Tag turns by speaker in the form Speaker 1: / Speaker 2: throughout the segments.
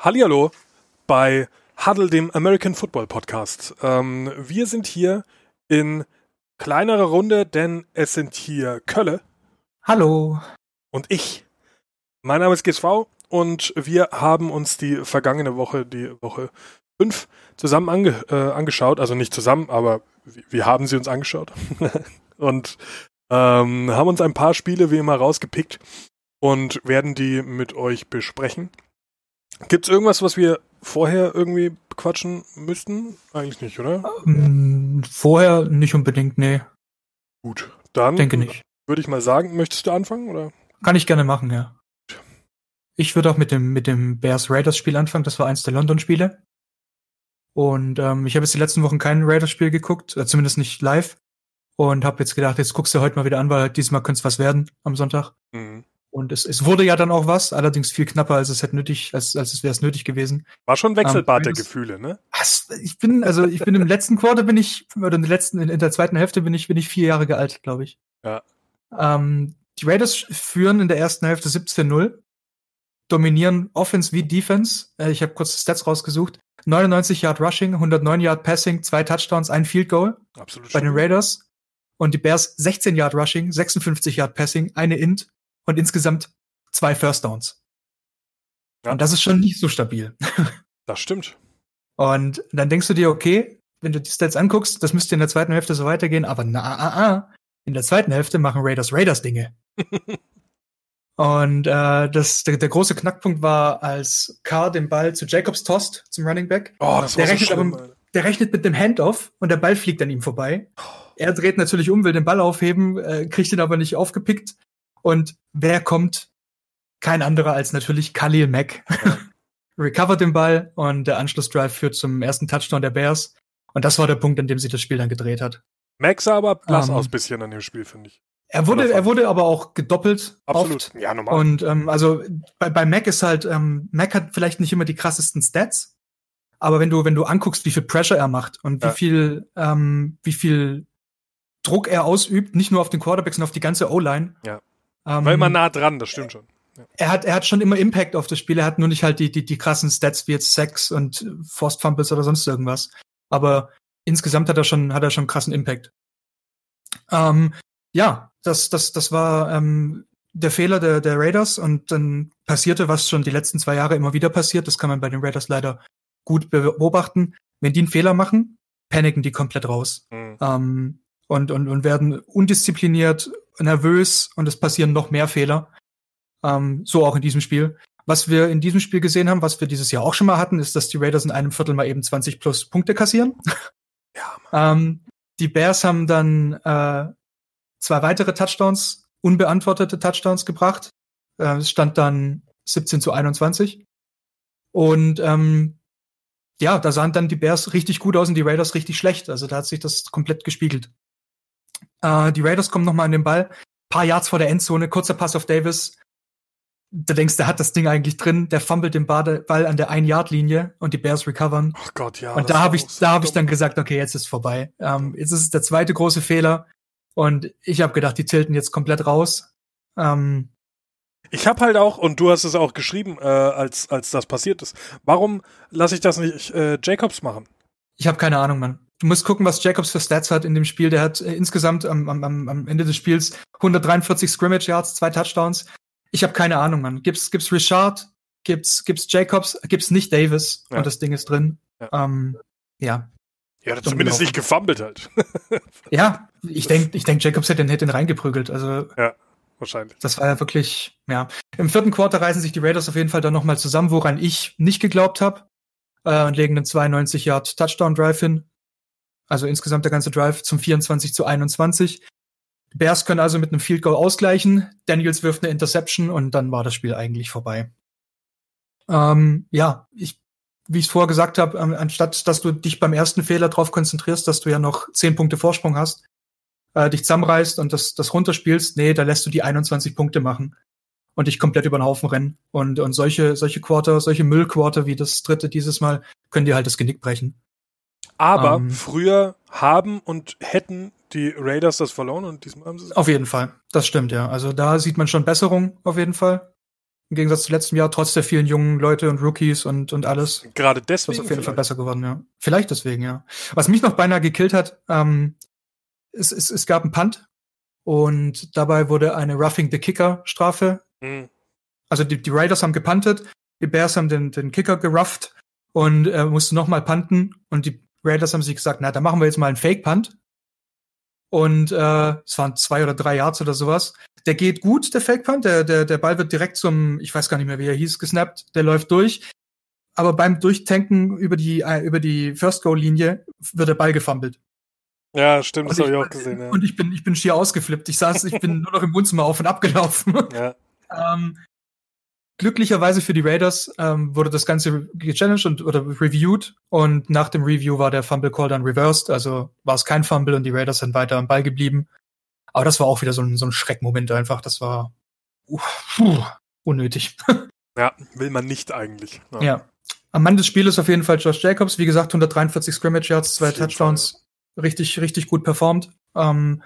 Speaker 1: Hallihallo bei Huddle, dem American Football Podcast. Ähm, wir sind hier in kleinerer Runde, denn es sind hier Kölle.
Speaker 2: Hallo.
Speaker 1: Und ich. Mein Name ist GSV und wir haben uns die vergangene Woche, die Woche 5, zusammen ange äh, angeschaut. Also nicht zusammen, aber wir haben sie uns angeschaut. und ähm, haben uns ein paar Spiele wie immer rausgepickt und werden die mit euch besprechen. Gibt es irgendwas, was wir vorher irgendwie quatschen müssten? Eigentlich nicht, oder?
Speaker 2: Ähm, vorher nicht unbedingt, nee.
Speaker 1: Gut, dann
Speaker 2: Denke nicht.
Speaker 1: würde ich mal sagen, möchtest du anfangen oder?
Speaker 2: Kann ich gerne machen, ja. Ich würde auch mit dem, mit dem Bears Raiders Spiel anfangen. Das war eins der London Spiele. Und ähm, ich habe jetzt die letzten Wochen kein Raiders Spiel geguckt, äh, zumindest nicht live. Und habe jetzt gedacht, jetzt guckst du heute mal wieder an, weil diesmal könnte es was werden am Sonntag.
Speaker 1: Mhm.
Speaker 2: Und es, es wurde ja dann auch was, allerdings viel knapper, als es hätte nötig, als, als es wäre es nötig gewesen.
Speaker 1: War schon Wechselbad
Speaker 2: Ähm,
Speaker 1: der Gefühle, ne?
Speaker 2: Was? Ich bin, also ich bin im letzten Quarter bin ich, oder in der letzten, in, der zweiten Hälfte bin ich, bin ich vier Jahre alt, glaube ich.
Speaker 1: Ja.
Speaker 2: Ähm, die Raiders führen in der ersten Hälfte 17-0, dominieren Offense wie Defense. Äh, ich habe kurz die Stats rausgesucht. 99 Yard Rushing, 109 Yard Passing, zwei Touchdowns, ein Field Goal
Speaker 1: Absolut.
Speaker 2: bei den. Raiders. Und die Bears 16 Yard Rushing, 56 Yard Passing, eine Int und insgesamt zwei First Downs.
Speaker 1: Ja.
Speaker 2: Und das ist schon nicht so stabil.
Speaker 1: Das stimmt.
Speaker 2: Und dann denkst du dir, okay, wenn du die Stats anguckst, das müsste in der zweiten Hälfte so weitergehen, aber na, ah, ah, in der zweiten Hälfte machen Raiders Raiders Dinge. Und äh, das, der, der große Knackpunkt war, als Carr den Ball zu Jacobs tost, zum Running Back.
Speaker 1: Oh, das war
Speaker 2: Der
Speaker 1: so
Speaker 2: rechnet
Speaker 1: schlimm.
Speaker 2: aber-. Der rechnet mit dem Handoff und der Ball fliegt an ihm vorbei. Er dreht natürlich um, will den Ball aufheben, äh, kriegt ihn aber nicht aufgepickt. Und wer kommt? Kein anderer als natürlich Khalil Mack. Recovert den Ball und der Anschlussdrive führt zum ersten Touchdown der Bears. Und das war der Punkt, an dem sich das Spiel dann gedreht hat.
Speaker 1: Max sah aber blass
Speaker 2: Ähm,
Speaker 1: aus bisschen an dem Spiel, finde ich.
Speaker 2: Er wurde, er wurde aber auch gedoppelt.
Speaker 1: Absolut.
Speaker 2: Oft.
Speaker 1: Ja, normal.
Speaker 2: Und ähm, also bei, bei Mac ist halt, ähm, Mac hat vielleicht nicht immer die krassesten Stats, aber wenn du, wenn du anguckst, wie viel Pressure er macht und
Speaker 1: Ja.
Speaker 2: wie viel, ähm, wie viel Druck er ausübt, nicht nur auf den Quarterback, sondern auf die ganze O-Line.
Speaker 1: Ja.
Speaker 2: Ähm,
Speaker 1: War immer nah dran, das stimmt schon.
Speaker 2: er hat, er hat schon immer Impact auf das Spiel. Er hat nur nicht halt die, die, die krassen Stats wie jetzt Sex und Forced Fumbles oder sonst irgendwas. Aber insgesamt hat er schon, hat er schon krassen Impact. Ähm, ja, das, das, das war ähm, der Fehler der, der Raiders und dann passierte, was schon die letzten zwei Jahre immer wieder passiert. Das kann man bei den Raiders leider gut beobachten. Wenn die einen Fehler machen, paniken die komplett raus
Speaker 1: Mhm.
Speaker 2: ähm, und, und, und werden undiszipliniert, nervös und es passieren noch mehr Fehler. Ähm, so auch in diesem Spiel. Was wir in diesem Spiel gesehen haben, was wir dieses Jahr auch schon mal hatten, ist, dass die Raiders in einem Viertel mal eben 20 plus Punkte kassieren.
Speaker 1: Ja.
Speaker 2: Ähm, die Bears haben dann äh, zwei weitere Touchdowns, unbeantwortete Touchdowns gebracht. Äh, es stand dann 17 zu 21. Und ähm, ja, da sahen dann die Bears richtig gut aus und die Raiders richtig schlecht. Also da hat sich das komplett gespiegelt. Äh, die Raiders kommen nochmal an den Ball. Paar Yards vor der Endzone, kurzer Pass auf Davis. Da denkst du, der hat das Ding eigentlich drin. Der fummelt den Ball an der Ein-Yard-Linie und die Bears recovern.
Speaker 1: Ach Gott, ja.
Speaker 2: Und da habe ich,
Speaker 1: so
Speaker 2: da habe ich dann gesagt, okay, jetzt ist vorbei. Ähm, jetzt ist es der zweite große Fehler. Und ich habe gedacht, die tilten jetzt komplett raus. Ähm,
Speaker 1: Ich habe halt auch, und du hast es auch geschrieben, äh, als, als das passiert ist. Warum lasse ich das nicht äh, Jacobs machen?
Speaker 2: ich habe keine Ahnung, Mann. Du musst gucken, was Jacobs für Stats hat in dem Spiel. Der hat äh, insgesamt am, am, am Ende des Spiels 143 Scrimmage Yards, zwei Touchdowns. Ich habe keine Ahnung, Mann. Gibt's, gibt's Richard, gibt's, gibt's Jacobs, gibt's nicht Davis
Speaker 1: Ja.
Speaker 2: und das Ding ist drin.
Speaker 1: Ja.
Speaker 2: Ähm, ja.
Speaker 1: Ja, hat zumindest nicht gefummelt halt.
Speaker 2: Ja, ich denk, ich denk, Jacobs hätte den, hätte den reingeprügelt. Also
Speaker 1: Wahrscheinlich.
Speaker 2: Das war ja wirklich, ja. Im vierten Quarter reißen sich die Raiders auf jeden Fall dann nochmal zusammen, woran ich nicht geglaubt habe. Äh, und legen einen 92 Yard Touchdown Drive hin. Also insgesamt der ganze Drive zum 24 zu 21. Die Bears können also mit einem Field Goal ausgleichen. Daniels wirft eine Interception und dann war das Spiel eigentlich vorbei. Ähm, ja, ich, wie ich es vorher gesagt habe, ähm, anstatt dass du dich beim ersten Fehler darauf konzentrierst, dass du ja noch 10 Punkte Vorsprung hast, äh, dich zusammenreißt und das, das runterspielst, nee, da lässt du die 21 Punkte machen und dich komplett über den Haufen rennen. Und, und solche, solche Quarter, solche Müllquarter wie das dritte dieses Mal, können dir halt das Genick brechen.
Speaker 1: Aber
Speaker 2: Ähm.
Speaker 1: früher haben und hätten die Raiders das verloren und diesmal haben sie es.
Speaker 2: Auf jeden Fall. Das stimmt, ja. Also da sieht man schon Besserung, auf jeden Fall. Im Gegensatz zu letztem Jahr, trotz der vielen jungen Leute und Rookies und, und alles.
Speaker 1: Gerade deswegen.
Speaker 2: Das ist auf jeden Fall besser geworden, ja. Vielleicht deswegen, ja. Was mich noch beinahe gekillt hat, ähm, es, es, es gab einen Punt und dabei wurde eine Roughing the Kicker Strafe. Mhm. Also die, die Raiders haben gepuntet, die Bears haben den, den Kicker gerufft und äh, mussten nochmal punten und die Raiders haben sich gesagt, na, da machen wir jetzt mal einen Fake-Punt. Und äh, es waren zwei oder drei Yards oder sowas. Der geht gut, der Fake-Punt. Der, der, der Ball wird direkt zum, ich weiß gar nicht mehr, wie er hieß, gesnappt. Der läuft durch. Aber beim Durchtanken über die, äh, über die First-Goal-Linie wird der Ball gefummelt.
Speaker 1: Ja, stimmt, das habe ich auch gesehen. Ja.
Speaker 2: Und ich bin, ich bin schier ausgeflippt. Ich saß, ich bin nur noch im Wohnzimmer auf und abgelaufen. Ja. ähm, glücklicherweise für die Raiders ähm, wurde das Ganze gechallenged und oder reviewed und nach dem Review war der Fumble Call dann reversed, also war es kein Fumble und die Raiders sind weiter am Ball geblieben. Aber das war auch wieder so ein, so ein Schreckmoment einfach. Das war uh, puh, unnötig.
Speaker 1: ja, will man nicht eigentlich.
Speaker 2: Ja. ja. Am Mann des Spiels auf jeden Fall Josh Jacobs. Wie gesagt, 143 Scrimmage Yards, zwei Touchdowns. Richtig, richtig gut performt. Ähm,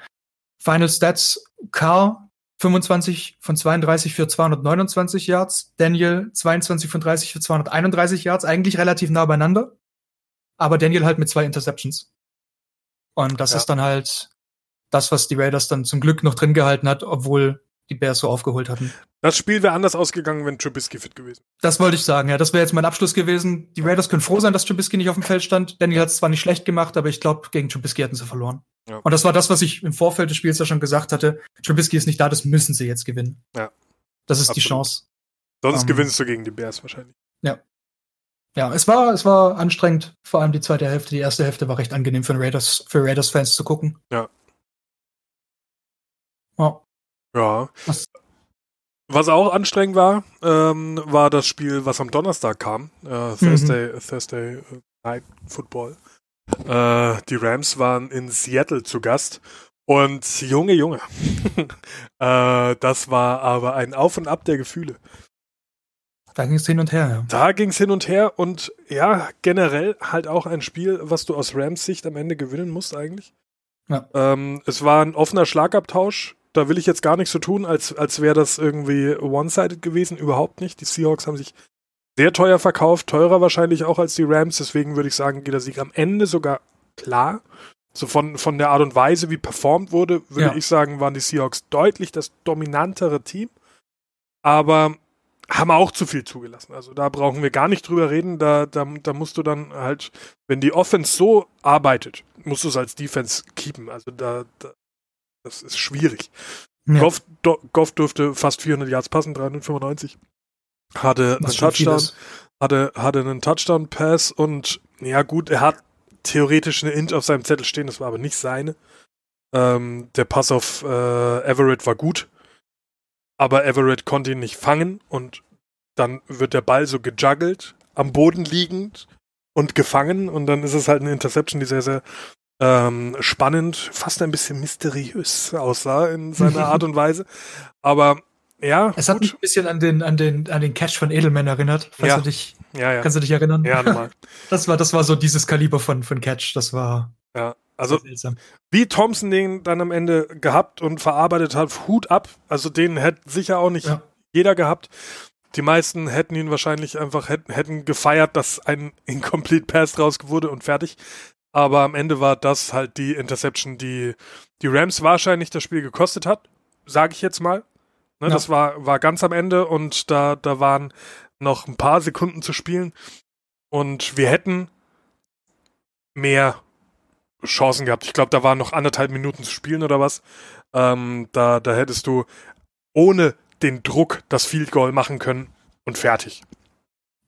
Speaker 2: Final Stats, Carr 25 von 32 für 229 Yards, Daniel 22 von 30 für 231 Yards, eigentlich relativ nah beieinander. Aber Daniel halt mit zwei Interceptions. Und das ja. ist dann halt das, was die Raiders dann zum Glück noch drin gehalten hat, obwohl die Bears so aufgeholt hatten.
Speaker 1: Das Spiel wäre anders ausgegangen, wenn Trubisky fit gewesen.
Speaker 2: Das wollte ich sagen, ja. Das wäre jetzt mein Abschluss gewesen. Die Raiders können froh sein, dass Trubisky nicht auf dem Feld stand. Daniel hat es zwar nicht schlecht gemacht, aber ich glaube, gegen Trubisky hätten sie verloren. Ja. Und das war das, was ich im Vorfeld des Spiels ja schon gesagt hatte. Trubisky ist nicht da, das müssen sie jetzt gewinnen. Ja. Das ist Absolut. die Chance.
Speaker 1: Sonst um, ähm, gewinnst du gegen die Bears wahrscheinlich.
Speaker 2: Ja. Ja, es war, es war anstrengend, vor allem die zweite Hälfte. Die erste Hälfte war recht angenehm für Raiders, für Raiders-Fans zu gucken.
Speaker 1: Ja. Ja. Ja. Was, was auch anstrengend war, ähm, war das Spiel, was am Donnerstag kam. Äh, Thursday, mhm. Thursday Night Football. Äh, die Rams waren in Seattle zu Gast. Und Junge, Junge. äh, das war aber ein Auf und Ab der Gefühle.
Speaker 2: Da ging es hin und her, ja.
Speaker 1: Da ging es hin und her und ja, generell halt auch ein Spiel, was du aus Rams Sicht am Ende gewinnen musst eigentlich. Ja. Ähm, es war ein offener Schlagabtausch da will ich jetzt gar nicht so tun, als, als wäre das irgendwie one-sided gewesen. Überhaupt nicht. Die Seahawks haben sich sehr teuer verkauft, teurer wahrscheinlich auch als die Rams. Deswegen würde ich sagen, geht der Sieg am Ende sogar klar. So von, von der Art und Weise, wie performt wurde, würde ja. ich sagen, waren die Seahawks deutlich das dominantere Team. Aber haben auch zu viel zugelassen. Also da brauchen wir gar nicht drüber reden. Da, da, da musst du dann halt, wenn die Offense so arbeitet, musst du es als Defense keepen. Also da, da das ist schwierig. Ja. Goff, do, Goff durfte fast 400 Yards passen, 395. Hatte einen Touchdown, hatte, hatte einen Touchdown-Pass und ja gut, er hat theoretisch eine Int auf seinem Zettel stehen, das war aber nicht seine. Ähm, der Pass auf äh, Everett war gut, aber Everett konnte ihn nicht fangen und dann wird der Ball so gejuggelt, am Boden liegend und gefangen und dann ist es halt eine Interception, die sehr, sehr ähm, spannend, fast ein bisschen mysteriös aussah in seiner Art und Weise. Aber ja.
Speaker 2: Es hat mich ein bisschen an den, an den, an den Catch von Edelman erinnert. Falls ja. du dich, ja, ja. Kannst du dich erinnern? Ja, nochmal. Das war, das war so dieses Kaliber von, von Catch. Das war.
Speaker 1: Ja, also wie Thompson den dann am Ende gehabt und verarbeitet hat, Hut ab. Also den hätte sicher auch nicht ja. jeder gehabt. Die meisten hätten ihn wahrscheinlich einfach hätten, hätten gefeiert, dass ein Incomplete Pass draus wurde und fertig. Aber am Ende war das halt die Interception, die die Rams wahrscheinlich das Spiel gekostet hat, sage ich jetzt mal. Ne, ja. Das war, war ganz am Ende und da, da waren noch ein paar Sekunden zu spielen. Und wir hätten mehr Chancen gehabt. Ich glaube, da waren noch anderthalb Minuten zu spielen oder was. Ähm, da, da hättest du ohne den Druck das Field Goal machen können und fertig.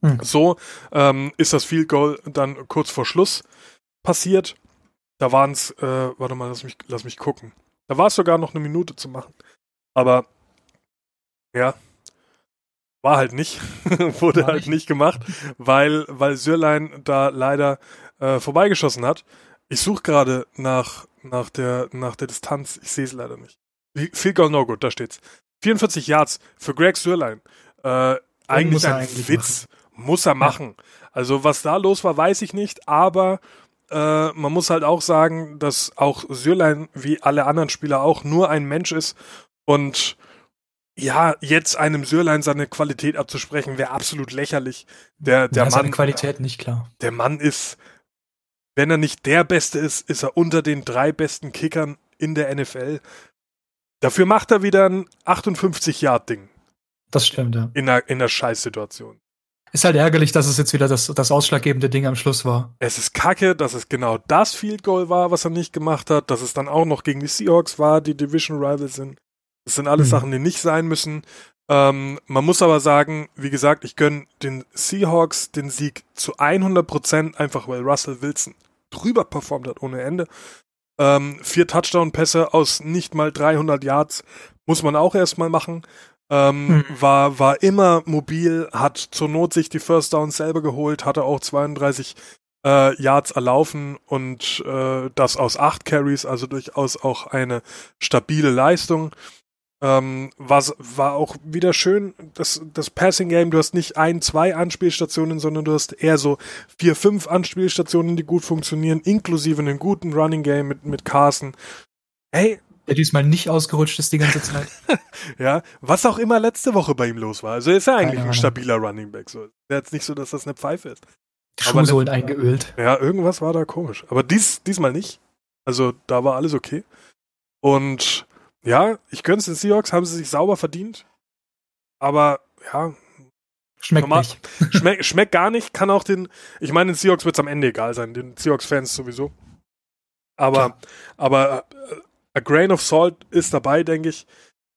Speaker 1: Hm. So ähm, ist das Field Goal dann kurz vor Schluss passiert. Da waren es, äh, warte mal, lass mich, lass mich gucken. Da war es sogar noch eine Minute zu machen. Aber ja, war halt nicht, wurde war halt nicht. nicht gemacht, weil, weil Sürlein da leider äh, vorbeigeschossen hat. Ich suche gerade nach, nach, der, nach der Distanz, ich sehe es leider nicht. Field Goal No Good, da steht's. 44 Yards für Greg Sürlein. Äh, eigentlich ein eigentlich Witz. Machen. Muss er machen. Ja. Also was da los war, weiß ich nicht, aber äh, man muss halt auch sagen, dass auch Sürlein wie alle anderen Spieler auch nur ein Mensch ist und ja, jetzt einem Sürlein seine Qualität abzusprechen, wäre absolut lächerlich. Der, der
Speaker 2: ja, seine
Speaker 1: Mann,
Speaker 2: Qualität nicht klar.
Speaker 1: der Mann ist, wenn er nicht der Beste ist, ist er unter den drei besten Kickern in der NFL. Dafür macht er wieder ein 58-Yard-Ding
Speaker 2: Das stimmt, ja.
Speaker 1: in einer, in einer Scheißsituation.
Speaker 2: Ist halt ärgerlich, dass es jetzt wieder das, das ausschlaggebende Ding am Schluss war.
Speaker 1: Es ist kacke, dass es genau das Field Goal war, was er nicht gemacht hat, dass es dann auch noch gegen die Seahawks war, die Division Rivals sind. Das sind alles
Speaker 2: Hm.
Speaker 1: Sachen, die nicht sein müssen. Ähm, man muss aber sagen, wie gesagt, ich gönne den Seahawks den Sieg zu 100%, einfach weil Russell Wilson drüber performt hat ohne Ende. Ähm, vier Touchdown-Pässe aus nicht mal 300 Yards muss man auch erstmal machen. Ähm,
Speaker 2: Hm.
Speaker 1: war, war immer mobil, hat zur Not sich die First Downs selber geholt, hatte auch 32 äh, Yards erlaufen und äh, das aus acht Carries, also durchaus auch eine stabile Leistung. Ähm, was war auch wieder schön, das, das Passing Game, du hast nicht ein, zwei Anspielstationen, sondern du hast eher so vier, fünf Anspielstationen, die gut funktionieren, inklusive einem guten Running Game mit, mit Carson. Hey,
Speaker 2: Der diesmal nicht ausgerutscht ist die ganze Zeit.
Speaker 1: ja, was auch immer letzte Woche bei ihm los war. Also ist er eigentlich ein stabiler Running Back. So. Ist jetzt nicht so, dass das eine Pfeife ist.
Speaker 2: Die Schuhsohlen eingeölt.
Speaker 1: Ja, irgendwas war da komisch. Aber dies, diesmal nicht. Also da war alles okay. Und ja, ich gönn's den Seahawks, haben sie sich sauber verdient. Aber ja,
Speaker 2: Schmeckt
Speaker 1: Normal-
Speaker 2: nicht.
Speaker 1: schmeckt schmeckt gar nicht. Kann auch den, ich meine, den Seahawks wird's am Ende egal sein. Den Seahawks-Fans sowieso. Aber,
Speaker 2: Klar.
Speaker 1: aber äh, a grain of salt ist dabei, denke ich.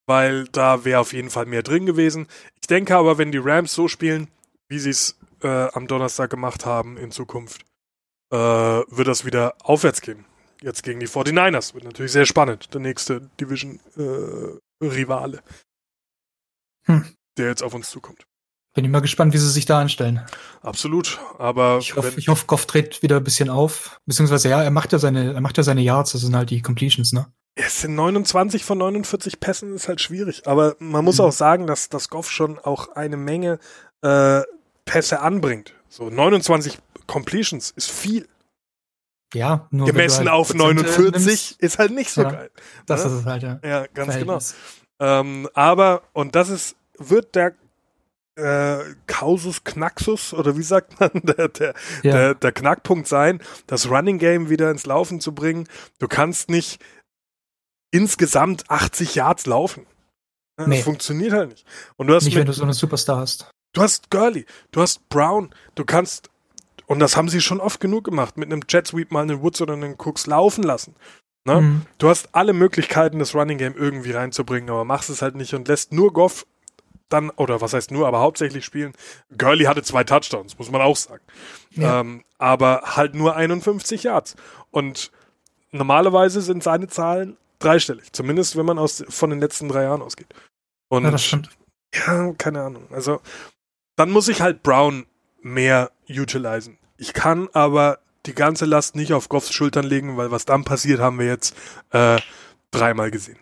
Speaker 1: Weil da wäre auf jeden Fall mehr drin gewesen. Ich denke aber, wenn die Rams so spielen, wie sie es äh, am Donnerstag gemacht haben in Zukunft, äh, wird das wieder aufwärts gehen. Jetzt gegen die 49ers. Wird natürlich sehr spannend. Der nächste Division-Rivale,
Speaker 2: Hm.
Speaker 1: der jetzt auf uns zukommt.
Speaker 2: Bin ich mal gespannt, wie sie sich da anstellen.
Speaker 1: Absolut. Aber
Speaker 2: Ich hoffe, ich hoffe, Goff dreht wieder ein bisschen auf. Beziehungsweise, ja, er macht ja seine, er macht ja seine Yards, das sind halt die Completions, ne?
Speaker 1: es sind 29 von 49 Pässen, ist halt schwierig. Aber man muss
Speaker 2: Mhm.
Speaker 1: auch sagen, dass das Goff schon auch eine Menge äh, Pässe anbringt. So 29 Completions ist viel.
Speaker 2: Ja, nur wenn
Speaker 1: Gemessen
Speaker 2: halt
Speaker 1: auf
Speaker 2: Prozente
Speaker 1: 49
Speaker 2: nimmst,
Speaker 1: ist halt nicht so
Speaker 2: Ja.
Speaker 1: geil.
Speaker 2: das
Speaker 1: ne?
Speaker 2: ist es halt, ja.
Speaker 1: Ja, ganz genau.
Speaker 2: Verhältnis.
Speaker 1: Ähm, aber, und das ist, wird der äh, Kausus Knaxus, oder wie sagt man, der, der,
Speaker 2: Ja.
Speaker 1: der, der Knackpunkt sein, das Running Game wieder ins Laufen zu bringen. Du kannst nicht insgesamt 80 Yards laufen. Das
Speaker 2: Nee.
Speaker 1: funktioniert halt nicht. Und du hast,
Speaker 2: Nicht, wenn
Speaker 1: mit,
Speaker 2: du so einen Superstar hast.
Speaker 1: du hast Gurley, du hast Brown, du kannst, und das haben sie schon oft genug gemacht, mit einem Jet Sweep mal einen Woods oder einen Cooks laufen lassen. Ne?
Speaker 2: Mhm.
Speaker 1: Du hast alle Möglichkeiten, das Running Game irgendwie reinzubringen, aber machst es halt nicht und lässt nur Goff dann, oder was heißt nur, aber hauptsächlich spielen. Gurley hatte zwei Touchdowns, muss man auch sagen.
Speaker 2: Ja.
Speaker 1: Ähm, aber halt nur 51 Yards. Und normalerweise sind seine Zahlen dreistellig, zumindest wenn man aus, von den letzten drei Jahren ausgeht. Und
Speaker 2: ja, das stimmt.
Speaker 1: ja, keine Ahnung. Also, dann muss ich halt Brown mehr utilisen. Ich kann aber die ganze Last nicht auf Goffs Schultern legen, weil was dann passiert, haben wir jetzt äh, dreimal gesehen.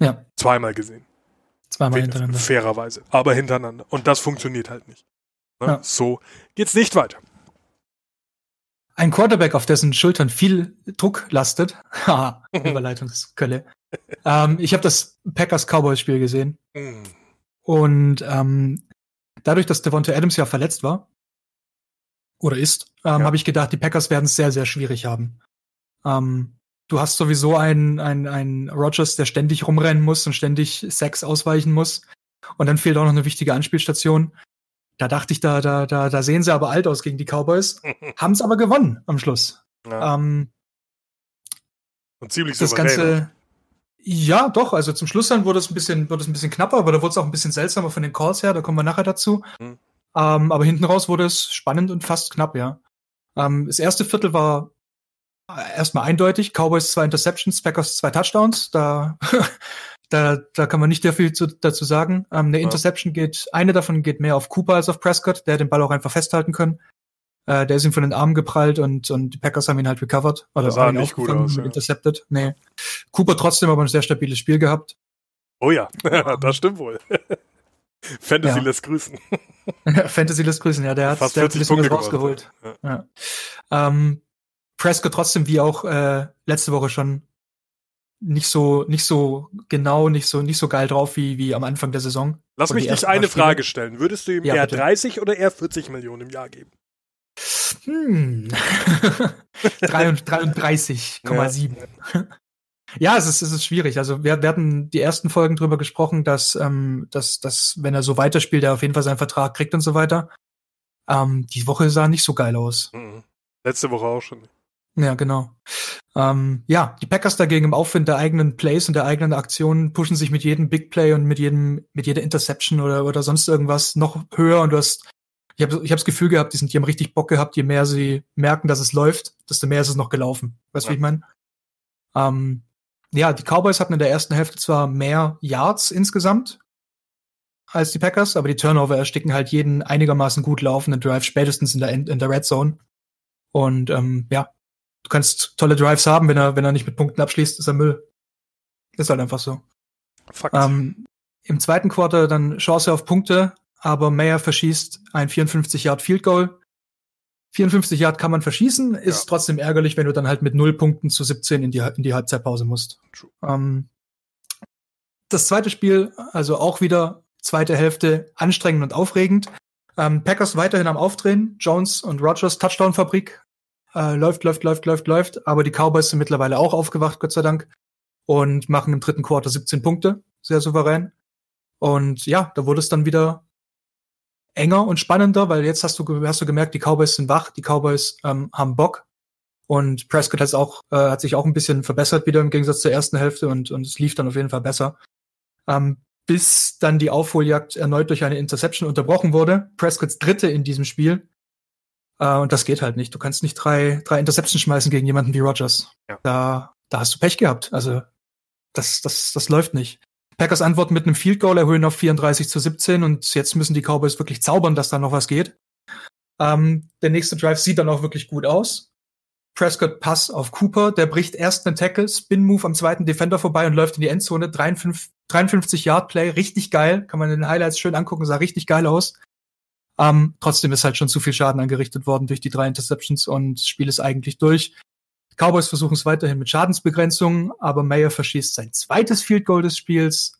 Speaker 2: Ja,
Speaker 1: Zweimal gesehen.
Speaker 2: zweimal hintereinander.
Speaker 1: Fairerweise. Aber hintereinander. Und das funktioniert halt nicht. Ne?
Speaker 2: Ja.
Speaker 1: So geht's nicht weiter.
Speaker 2: Ein Quarterback, auf dessen Schultern viel Druck lastet. Haha, Überleitungskölle. ähm, ich habe das Packers-Cowboys-Spiel gesehen.
Speaker 1: Mm.
Speaker 2: Und ähm, dadurch, dass Devonta Adams ja verletzt war oder ist, ähm,
Speaker 1: Ja.
Speaker 2: habe ich gedacht, die Packers werden es sehr, sehr schwierig haben. Ähm, du hast sowieso einen, einen, einen Rogers, der ständig rumrennen muss und ständig Sex ausweichen muss. Und dann fehlt auch noch eine wichtige Anspielstation. Da dachte ich, da, da, da, da sehen sie aber alt aus gegen die Cowboys. haben es aber gewonnen am Schluss.
Speaker 1: Ja.
Speaker 2: Ähm,
Speaker 1: Und ziemlich
Speaker 2: das
Speaker 1: souverän.
Speaker 2: Ganze, ja, doch, also zum Schluss dann wurde es ein bisschen, wurde es ein bisschen knapper, aber da wurde es auch ein bisschen seltsamer von den Calls her, da kommen wir nachher dazu.
Speaker 1: Mhm.
Speaker 2: Ähm, aber hinten raus wurde es spannend und fast knapp, ja. Ähm, das erste Viertel war äh, erstmal eindeutig, Cowboys zwei Interceptions, Packers zwei Touchdowns, da, da, da kann man nicht sehr viel zu, dazu sagen. Ähm, eine
Speaker 1: Ja.
Speaker 2: Interception geht, eine davon geht mehr auf Cooper als auf Prescott, der den Ball auch einfach festhalten können. Äh, der ist ihm von den Armen geprallt und, und die Packers haben ihn halt recovered. Oder
Speaker 1: Das sah
Speaker 2: haben ihn
Speaker 1: nicht gut aus, ja.
Speaker 2: intercepted. Nee. Cooper trotzdem aber ein sehr stabiles Spiel gehabt.
Speaker 1: Oh ja, das stimmt wohl. Fantasy
Speaker 2: Ja.
Speaker 1: lässt grüßen.
Speaker 2: Fantasy lässt grüßen, ja, der hat,
Speaker 1: Fast
Speaker 2: der hat
Speaker 1: 40
Speaker 2: ein bisschen was
Speaker 1: Punkte gemacht.
Speaker 2: rausgeholt. Ja. Ähm, Prescott trotzdem, wie auch äh, letzte Woche schon, nicht so, nicht so genau, nicht so, nicht so geil drauf wie, wie am Anfang der Saison.
Speaker 1: Lass mich dich eine
Speaker 2: Spiele.
Speaker 1: Frage stellen. Würdest du ihm
Speaker 2: Ja,
Speaker 1: eher
Speaker 2: bitte.
Speaker 1: 30 oder eher 40 Millionen im Jahr geben?
Speaker 2: Hm. 33,7. Ja. es ist, es ist schwierig. Also wir, wir hatten die ersten Folgen drüber gesprochen, dass, ähm, dass, dass, wenn er so weiterspielt, er auf jeden Fall seinen Vertrag kriegt und so weiter. Ähm, die Woche sah nicht so geil aus.
Speaker 1: Mhm. Letzte Woche auch schon.
Speaker 2: Ja, genau. Ähm, ja, die Packers dagegen im Aufwind der eigenen Plays und der eigenen Aktionen pushen sich mit jedem Big Play und mit jedem, mit jeder Interception oder, oder sonst irgendwas noch höher und du hast, ich habe ich hab das Gefühl gehabt, die, sind, die haben richtig Bock gehabt, je mehr sie merken, dass es läuft, desto mehr ist es noch gelaufen. Weißt du,
Speaker 1: Ja.
Speaker 2: wie ich meine? Ähm, ja, die Cowboys hatten in der ersten Hälfte zwar mehr Yards insgesamt als die Packers, aber die Turnover ersticken halt jeden einigermaßen gut laufenden Drive, spätestens in der, End- in der Red Zone. Und ähm, ja, du kannst tolle Drives haben, wenn er, wenn er nicht mit Punkten abschließt, ist er Müll. Ist halt einfach so.
Speaker 1: Fakt.
Speaker 2: Ähm, Im zweiten Quarter dann Chance auf Punkte, aber Mayer verschießt ein 54 Yard Field Goal. 54 Yard kann man verschießen, ist
Speaker 1: Ja.
Speaker 2: trotzdem ärgerlich, wenn du dann halt mit null Punkten zu 17 in die, in die Halbzeitpause musst. Ähm, das zweite Spiel, also auch wieder zweite Hälfte anstrengend und aufregend. Ähm, Packers weiterhin am Aufdrehen. Jones und Rogers Touchdown-Fabrik. Äh, läuft, läuft, läuft, läuft, läuft. Aber die Cowboys sind mittlerweile auch aufgewacht, Gott sei Dank. Und machen im dritten Quarter 17 Punkte. Sehr souverän. Und ja, da wurde es dann wieder enger und spannender, weil jetzt hast du, hast du gemerkt, die Cowboys sind wach, die Cowboys ähm, haben Bock. Und Prescott hat's auch, äh, hat sich auch ein bisschen verbessert wieder im Gegensatz zur ersten Hälfte und, und es lief dann auf jeden Fall besser. Ähm, bis dann die Aufholjagd erneut durch eine Interception unterbrochen wurde. Prescotts dritte in diesem Spiel. Äh, und das geht halt nicht. Du kannst nicht drei, drei Interceptions schmeißen gegen jemanden wie Rogers.
Speaker 1: Ja.
Speaker 2: Da, da hast du Pech gehabt. Also, das, das, das läuft nicht. Packers antworten mit einem Field Goal, erhöhen auf 34 zu 17 und jetzt müssen die Cowboys wirklich zaubern, dass da noch was geht. Ähm, der nächste Drive sieht dann auch wirklich gut aus. Prescott Pass auf Cooper, der bricht erst einen Tackle, Spin Move am zweiten Defender vorbei und läuft in die Endzone. 53, 53 Yard Play, richtig geil, kann man in den Highlights schön angucken, sah richtig geil aus. Ähm, trotzdem ist halt schon zu viel Schaden angerichtet worden durch die drei Interceptions und das Spiel ist eigentlich durch. Cowboys versuchen es weiterhin mit Schadensbegrenzung, aber Mayer verschießt sein zweites Field Goal des Spiels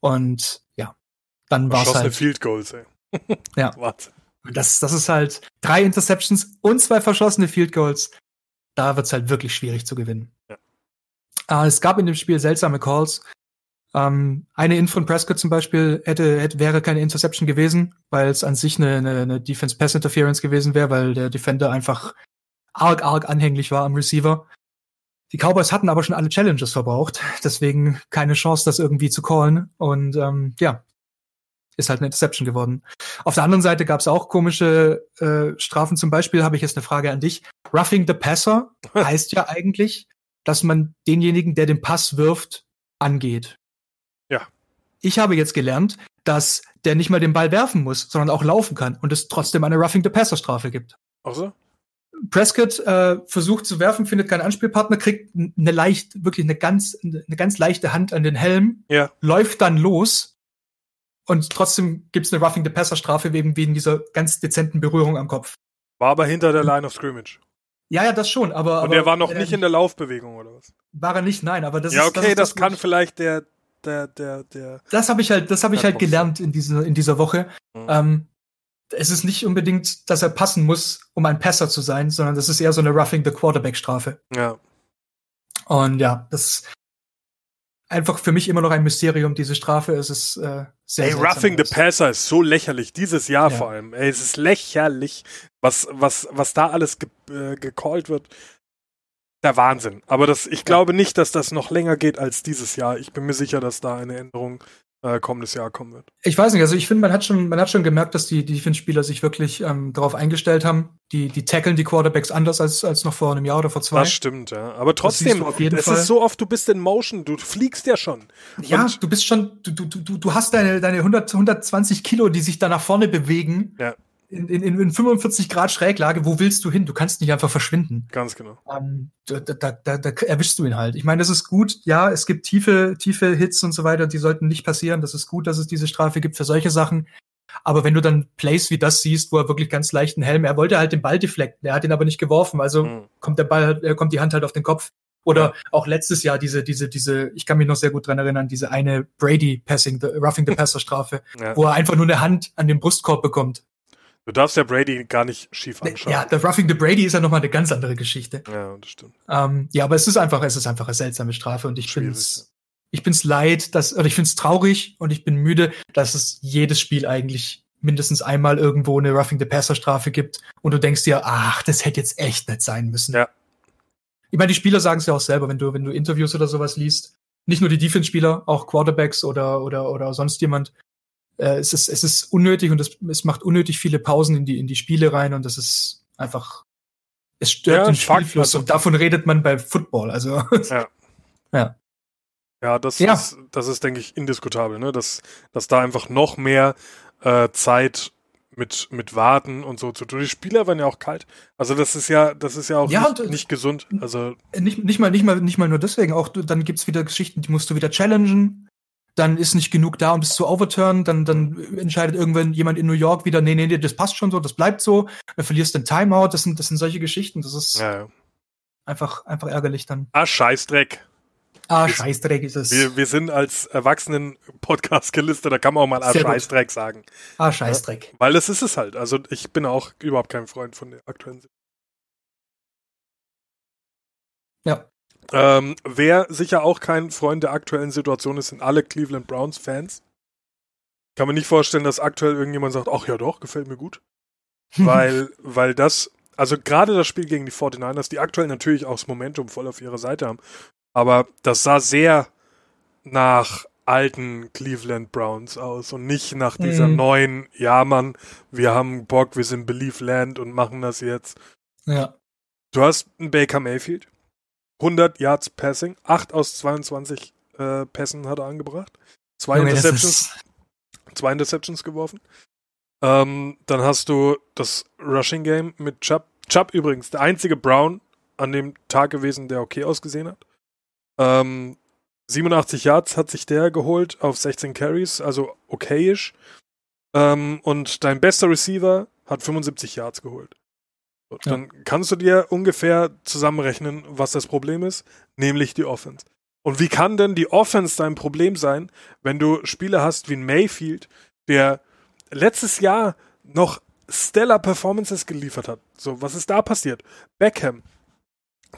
Speaker 2: und ja, dann war es
Speaker 1: Verschossene
Speaker 2: halt.
Speaker 1: Field Goals, ey.
Speaker 2: Ja.
Speaker 1: Warte.
Speaker 2: Das, das ist halt drei Interceptions und zwei verschossene Field Goals. Da wird's halt wirklich schwierig zu gewinnen.
Speaker 1: Ja.
Speaker 2: Äh, es gab in dem Spiel seltsame Calls. Ähm, eine In von Prescott zum Beispiel hätte, hätte wäre keine Interception gewesen, weil es an sich eine, eine, eine Defense Pass Interference gewesen wäre, weil der Defender einfach arg, arg anhänglich war am Receiver. Die Cowboys hatten aber schon alle Challenges verbraucht, deswegen keine Chance, das irgendwie zu callen. Und ähm, ja, ist halt eine Interception geworden. Auf der anderen Seite gab es auch komische äh, Strafen. Zum Beispiel habe ich jetzt eine Frage an dich. Roughing the Passer heißt ja eigentlich, dass man denjenigen, der den Pass wirft, angeht.
Speaker 1: Ja.
Speaker 2: Ich habe jetzt gelernt, dass der nicht mal den Ball werfen muss, sondern auch laufen kann und es trotzdem eine Roughing the Passer Strafe gibt.
Speaker 1: Auch so?
Speaker 2: Prescott äh, versucht zu werfen, findet keinen Anspielpartner, kriegt eine leicht, wirklich eine ganz, eine ganz leichte Hand an den Helm,
Speaker 1: Ja.
Speaker 2: läuft dann los und trotzdem gibt's eine Roughing the Passer Strafe wegen, wegen dieser ganz dezenten Berührung am Kopf.
Speaker 1: War aber hinter der Line of Scrimmage.
Speaker 2: Ja, ja, das schon, aber.
Speaker 1: Und
Speaker 2: aber
Speaker 1: der war noch
Speaker 2: er
Speaker 1: nicht in der Laufbewegung, oder was?
Speaker 2: War er nicht, nein, aber das
Speaker 1: ja,
Speaker 2: ist.
Speaker 1: okay,
Speaker 2: ist
Speaker 1: das,
Speaker 2: wo
Speaker 1: kann
Speaker 2: ich-
Speaker 1: vielleicht der, der, der, der.
Speaker 2: Das habe ich halt, das habe ich
Speaker 1: Ja,
Speaker 2: halt gelernt in dieser, in dieser Woche.
Speaker 1: Mhm.
Speaker 2: Ähm, es ist nicht unbedingt, dass er passen muss, um ein Passer zu sein, sondern das ist eher so eine Roughing the Quarterback Strafe.
Speaker 1: Ja.
Speaker 2: Und ja, das ist einfach für mich immer noch ein Mysterium, diese Strafe. Es ist äh, sehr
Speaker 1: Ey, Roughing the. Passer ist so lächerlich, dieses Jahr
Speaker 2: Ja.
Speaker 1: vor allem. Ey, es ist lächerlich, was, was, was da alles ge äh, gecallt wird. Der Wahnsinn. Aber das, ich glaube nicht, dass das noch länger geht als dieses Jahr. Ich bin mir sicher, dass da eine Änderung äh, kommendes Jahr kommen wird.
Speaker 2: Ich weiß nicht, also ich finde, man hat schon, man hat schon gemerkt, dass die die Defense-Spieler sich wirklich ähm, darauf eingestellt haben. Die, die tackeln die Quarterbacks anders als, als noch vor einem Jahr oder vor zwei.
Speaker 1: Das stimmt, ja. Aber trotzdem,
Speaker 2: du auf jeden
Speaker 1: es
Speaker 2: Fall.
Speaker 1: ist so oft, du bist in Motion, du fliegst ja schon.
Speaker 2: Ja,
Speaker 1: Und-
Speaker 2: du bist schon, du, du, du, du hast deine, deine 100, 120 Kilo, die sich da nach vorne bewegen.
Speaker 1: Ja.
Speaker 2: In, in, in 45 Grad Schräglage. Wo willst du hin? Du kannst nicht einfach verschwinden.
Speaker 1: Ganz genau.
Speaker 2: Ähm, da, da, da, da erwischst du ihn halt. Ich meine, das ist gut. Ja, es gibt tiefe, tiefe Hits und so weiter. Die sollten nicht passieren. Das ist gut, dass es diese Strafe gibt für solche Sachen. Aber wenn du dann Plays wie das siehst, wo er wirklich ganz leichten Helm, er wollte halt den Ball deflekten. Er hat ihn aber nicht geworfen. Also
Speaker 1: Mhm.
Speaker 2: kommt der Ball, äh, kommt die Hand halt auf den Kopf. Oder ja. auch letztes Jahr diese, diese, diese, ich kann mich noch sehr gut dran erinnern, diese eine Brady Passing, the, Roughing the Passer Strafe, ja. wo er einfach nur eine Hand an den Brustkorb bekommt.
Speaker 1: Du darfst ja Brady gar nicht schief anschauen.
Speaker 2: Ja, der Roughing the Brady ist ja nochmal eine ganz andere Geschichte.
Speaker 1: Ja, das stimmt.
Speaker 2: Ähm, ja, aber es ist einfach, es ist einfach eine seltsame Strafe und ich finde es, ich bin's leid, dass, oder ich finde es traurig und ich bin müde, dass es jedes Spiel eigentlich mindestens einmal irgendwo eine Roughing the Passer Strafe gibt und du denkst dir, ach, das hätte jetzt echt nicht sein müssen.
Speaker 1: Ja.
Speaker 2: Ich meine, die Spieler sagen es ja auch selber, wenn du, wenn du Interviews oder sowas liest. Nicht nur die Defense-Spieler, auch Quarterbacks oder, oder, oder sonst jemand. Äh, es, ist, es ist unnötig und es, es macht unnötig viele Pausen in die, in die Spiele rein und das ist einfach, es stört ja, den Spielfluss also, und davon redet man bei Football. Also,
Speaker 1: ja.
Speaker 2: ja.
Speaker 1: Ja, das ja. ist, das ist, denke ich, indiskutabel, ne? Dass, dass da einfach noch mehr äh, Zeit mit, mit Warten und so zu tun. Die Spieler waren ja auch kalt. Also das ist ja, das ist ja auch
Speaker 2: ja,
Speaker 1: nicht,
Speaker 2: und,
Speaker 1: nicht, gesund. Also
Speaker 2: nicht, nicht mal, nicht mal, nicht mal nur deswegen. Auch dann gibt's wieder Geschichten, die musst du wieder challengen. Dann ist nicht genug da, um es zu overturn. Dann, dann entscheidet irgendwann jemand in New York wieder, nee, nee, nee, das passt schon so, das bleibt so. Dann verlierst den Timeout. Das sind, das sind solche Geschichten. Das ist
Speaker 1: ja,
Speaker 2: einfach, einfach ärgerlich dann.
Speaker 1: Ah, Scheißdreck.
Speaker 2: Ah, Scheißdreck ist es.
Speaker 1: Wir, wir sind als Erwachsenen-Podcast gelistet, da kann man auch mal Ah, Scheißdreck sagen.
Speaker 2: Ah, Scheißdreck.
Speaker 1: Ja, weil das ist es halt. Also ich bin auch überhaupt kein Freund von der aktuellen Situation.
Speaker 2: Ja.
Speaker 1: Ähm, wer sicher auch kein Freund der aktuellen Situation ist, sind alle Cleveland Browns-Fans. Kann man nicht vorstellen, dass aktuell irgendjemand sagt, ach ja doch, gefällt mir gut. weil, weil das, also gerade das Spiel gegen die 49ers, die aktuell natürlich auch das Momentum voll auf ihrer Seite haben, aber das sah sehr nach alten Cleveland Browns aus und nicht nach dieser mhm. neuen, ja Mann, wir haben Bock, wir sind Belief Land und machen das jetzt.
Speaker 2: Ja.
Speaker 1: Du hast einen Baker Mayfield, 100 Yards Passing, 8 aus 22 äh, Pässen hat er angebracht, zwei Junge, Interceptions, zwei Interceptions geworfen. Ähm, dann hast du das Rushing Game mit Chubb. Chubb übrigens, der einzige Brown an dem Tag gewesen, der okay ausgesehen hat. Ähm, 87 Yards hat sich der geholt auf 16 Carries, also okayisch. Ähm, und dein bester Receiver hat 75 Yards geholt. So, ja. Dann kannst du dir ungefähr zusammenrechnen, was das Problem ist, nämlich die Offense. Und wie kann denn die Offense dein Problem sein, wenn du Spieler hast wie Mayfield, der letztes Jahr noch stellar Performances geliefert hat? So, was ist da passiert? Beckham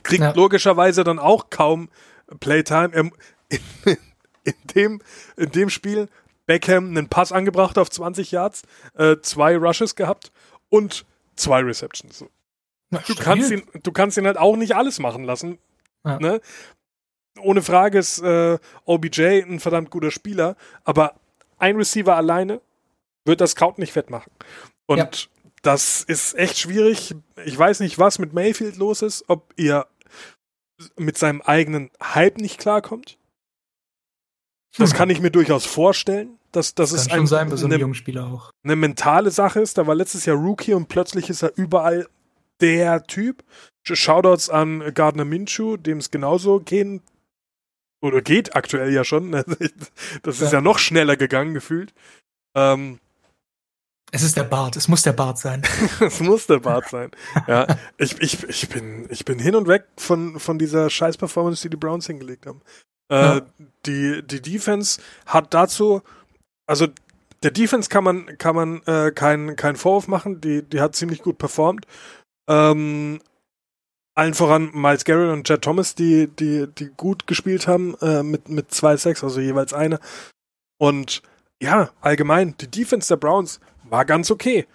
Speaker 1: kriegt ja. logischerweise dann auch kaum Playtime. Er, in, in, dem, in dem Spiel Beckham einen Pass angebracht auf 20 Yards, äh, zwei Rushes gehabt und zwei Receptions. Na, du, kannst ihn, du kannst ihn halt auch nicht alles machen lassen. Ja. Ne? Ohne Frage ist äh, OBJ ein verdammt guter Spieler, aber ein Receiver alleine wird das Scout nicht wettmachen. Und ja. das ist echt schwierig. Ich weiß nicht, was mit Mayfield los ist, ob ihr mit seinem eigenen Hype nicht klarkommt. Das hm. kann ich mir durchaus vorstellen, dass, dass das es
Speaker 2: ein, sein, bei so einem Jungspieler auch.
Speaker 1: eine mentale Sache ist. Da war letztes Jahr Rookie und plötzlich ist er überall der Typ. Shoutouts an Gardner Minshew, dem es genauso gehen oder geht aktuell ja schon. Das ist ja, ja noch schneller gegangen gefühlt. Ähm,
Speaker 2: es ist der Bart, es muss der Bart sein.
Speaker 1: es muss der Bart sein. Ja, ich, ich, ich, bin, ich bin hin und weg von, von dieser Scheiß-Performance, die die Browns hingelegt haben. Äh, ja. die, die Defense hat dazu, also der Defense kann man, kann man äh, keinen kein Vorwurf machen, die, die hat ziemlich gut performt. Ähm, allen voran Miles Garrett und Jet Thomas, die, die, die gut gespielt haben, äh, mit, mit zwei Sacks, also jeweils eine. Und ja, allgemein, die Defense der Browns war ganz okay.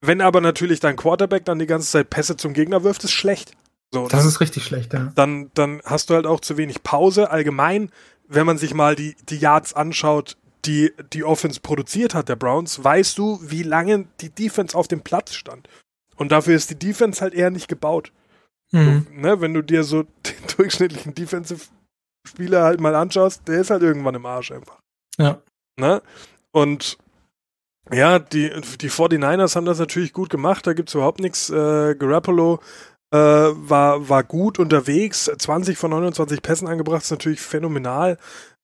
Speaker 1: Wenn aber natürlich dein Quarterback dann die ganze Zeit Pässe zum Gegner wirft, ist schlecht.
Speaker 2: So, das ist richtig schlecht, ja.
Speaker 1: Dann, dann hast du halt auch zu wenig Pause. Allgemein, wenn man sich mal die, die Yards anschaut, die die Offense produziert hat, der Browns, weißt du, wie lange die Defense auf dem Platz stand. Und dafür ist die Defense halt eher nicht gebaut. Mhm. So, ne, wenn du dir so den durchschnittlichen Defensive-Spieler halt mal anschaust, der ist halt irgendwann im Arsch einfach.
Speaker 2: Ja.
Speaker 1: Ne? Und ja, die, die 49ers haben das natürlich gut gemacht, da gibt es überhaupt nichts. Äh, Garoppolo äh, war, war gut unterwegs, 20 von 29 Pässen angebracht, ist natürlich phänomenal.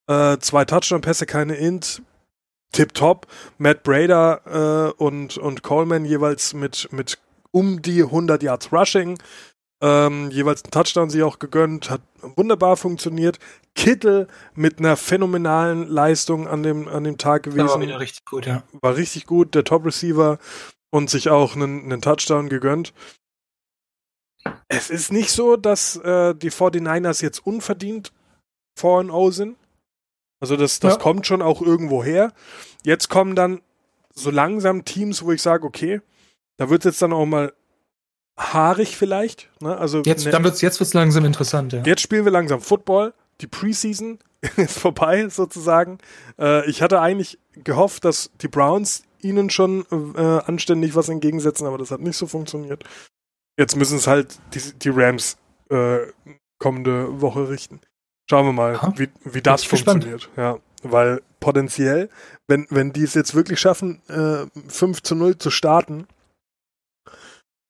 Speaker 1: Äh, zwei Touchdown-Pässe, keine Int, tipptopp. Matt Brader äh, und, und Coleman jeweils mit, mit um die 100 Yards Rushing. ähm, jeweils einen Touchdown sie auch gegönnt, hat wunderbar funktioniert. Kittel mit einer phänomenalen Leistung an dem, an dem Tag gewesen.
Speaker 2: war wieder richtig gut, ja.
Speaker 1: War richtig gut, der Top-Receiver und sich auch einen, einen Touchdown gegönnt. Es ist nicht so, dass äh, die 49ers jetzt unverdient 4-0 sind. Also das, das
Speaker 2: Ja.
Speaker 1: kommt schon auch irgendwo her. Jetzt kommen dann so langsam Teams, wo ich sage, okay, da wird es jetzt dann auch mal haarig vielleicht. Ne? Also
Speaker 2: Jetzt,
Speaker 1: ne,
Speaker 2: dann wird's, jetzt wird's langsam interessant, ja.
Speaker 1: Jetzt spielen wir langsam Football. Die Preseason ist vorbei, sozusagen. Äh, ich hatte eigentlich gehofft, dass die Browns ihnen schon äh, anständig was entgegensetzen, aber das hat nicht so funktioniert. Jetzt müssen es halt die, die Rams äh, kommende Woche richten. Schauen wir mal,
Speaker 2: Aha.
Speaker 1: wie, wie das
Speaker 2: gespannt.
Speaker 1: funktioniert. Ja, weil potenziell, wenn, wenn die es jetzt wirklich schaffen, äh, 5 zu 0 zu starten,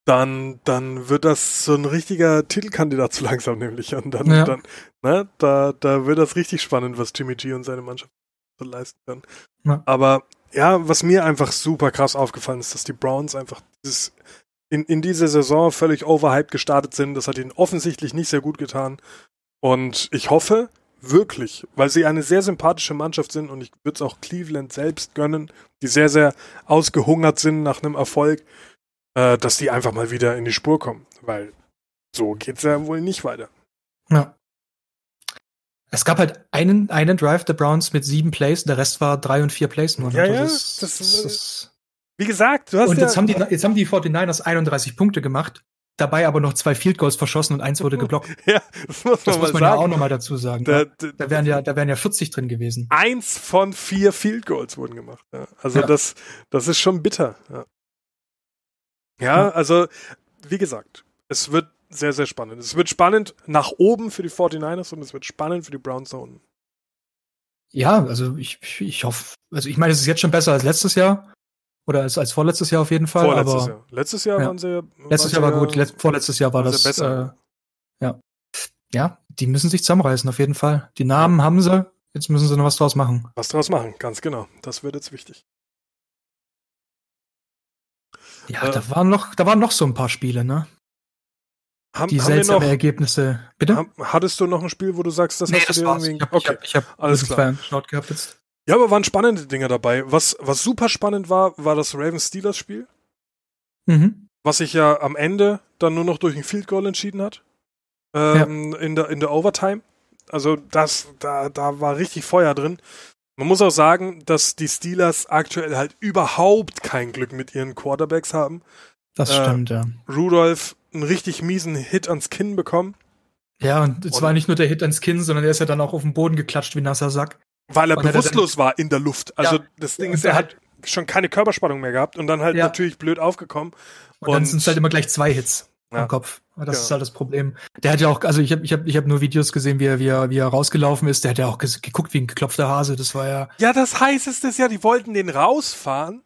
Speaker 1: dann, dann wird das so ein richtiger Titelkandidat zu langsam, nämlich. Und dann,
Speaker 2: Ja.
Speaker 1: dann ne, da, da wird das richtig spannend, was Jimmy G und seine Mannschaft so leisten können.
Speaker 2: Ja.
Speaker 1: Aber ja, was mir einfach super krass aufgefallen ist, dass die Browns einfach dieses in, in dieser Saison völlig overhyped gestartet sind. Das hat ihnen offensichtlich nicht sehr gut getan. Und ich hoffe wirklich, weil sie eine sehr sympathische Mannschaft sind und ich würde es auch Cleveland selbst gönnen, die sehr, sehr ausgehungert sind nach einem Erfolg, äh, dass die einfach mal wieder in die Spur kommen. Weil so geht's ja wohl nicht weiter.
Speaker 2: Ja. Es gab halt einen, einen Drive der Browns mit sieben Plays, der Rest war drei und vier Plays nur.
Speaker 1: Ja,
Speaker 2: Also
Speaker 1: ja,
Speaker 2: das,
Speaker 1: das-
Speaker 2: das, das,
Speaker 1: Wie gesagt, du hast
Speaker 2: und
Speaker 1: ja,
Speaker 2: jetzt haben, die, jetzt haben die 49ers 31 Punkte gemacht, dabei aber noch zwei Field Goals verschossen und eins wurde geblockt.
Speaker 1: ja, das muss man
Speaker 2: Das muss man ja auch nochmal dazu sagen.
Speaker 1: Da,
Speaker 2: ja.
Speaker 1: da,
Speaker 2: Da wären ja, da wären ja 40 drin gewesen.
Speaker 1: eins von vier Field Goals wurden gemacht. Ja. Also
Speaker 2: Ja.
Speaker 1: das, das ist schon bitter. Ja. Ja, also wie gesagt, es wird sehr, sehr spannend. Es wird spannend nach oben für die 49ers und es wird spannend für die Browns da unten.
Speaker 2: Ja, also ich, ich, hoffe, also ich meine, es ist jetzt schon besser als letztes Jahr. Oder als, als vorletztes Jahr auf jeden Fall.
Speaker 1: Vorletztes
Speaker 2: aber
Speaker 1: Jahr. Letztes Jahr
Speaker 2: Ja.
Speaker 1: waren sie
Speaker 2: letztes Jahr war gut, letzt, vorletztes Jahr war das
Speaker 1: besser.
Speaker 2: Äh, ja. Ja, die müssen sich zusammenreißen, auf jeden Fall. Die Namen haben sie, jetzt müssen sie noch was draus machen.
Speaker 1: was draus machen, ganz genau. Das wird jetzt wichtig.
Speaker 2: Ja,
Speaker 1: Äh.
Speaker 2: da waren noch, da waren noch so ein paar Spiele, ne?
Speaker 1: Haben,
Speaker 2: Die
Speaker 1: haben wir
Speaker 2: seltsame
Speaker 1: noch,
Speaker 2: Ergebnisse. Bitte?
Speaker 1: haben, hattest du noch ein Spiel, wo du sagst, das hast du dir irgendwie.
Speaker 2: Ich habe
Speaker 1: okay.
Speaker 2: ich hab, ich hab
Speaker 1: alles klar.
Speaker 2: geschaut gehabt jetzt.
Speaker 1: Ja, aber waren spannende Dinge dabei. Was, was super spannend war, war das Ravens-Steelers-Spiel.
Speaker 2: Mhm.
Speaker 1: was sich ja am Ende dann nur noch durch ein Field Goal entschieden hat. Ähm, in, der, in der Overtime. Also das, da, da war richtig Feuer drin. Man muss auch sagen, dass die Steelers aktuell halt überhaupt kein Glück mit ihren Quarterbacks haben.
Speaker 2: Das
Speaker 1: Äh,
Speaker 2: stimmt, ja.
Speaker 1: Rudolph einen richtig miesen Hit ans Kinn bekommen,
Speaker 2: Ja, und es
Speaker 1: und-
Speaker 2: war nicht nur der Hit ans Kinn, sondern der ist ja dann auch auf den Boden geklatscht wie ein nasser Sack.
Speaker 1: weil er
Speaker 2: Und hat er
Speaker 1: bewusstlos war in der Luft. Also
Speaker 2: Ja.
Speaker 1: das Ding ist, er
Speaker 2: er
Speaker 1: hat schon keine Körperspannung mehr gehabt und dann halt
Speaker 2: Ja.
Speaker 1: natürlich blöd aufgekommen.
Speaker 2: Und, dann
Speaker 1: Und-
Speaker 2: sind es halt immer gleich zwei Hits
Speaker 1: Ja.
Speaker 2: am Kopf. Das
Speaker 1: Ja.
Speaker 2: ist halt das Problem. Der hat ja auch, also ich habe ich hab, ich hab nur Videos gesehen, wie er, wie, er, wie er rausgelaufen ist. Der hat ja auch geguckt wie ein geklopfter Hase. Das war ja.
Speaker 1: Ja, das heißt es ja, die wollten den rausfahren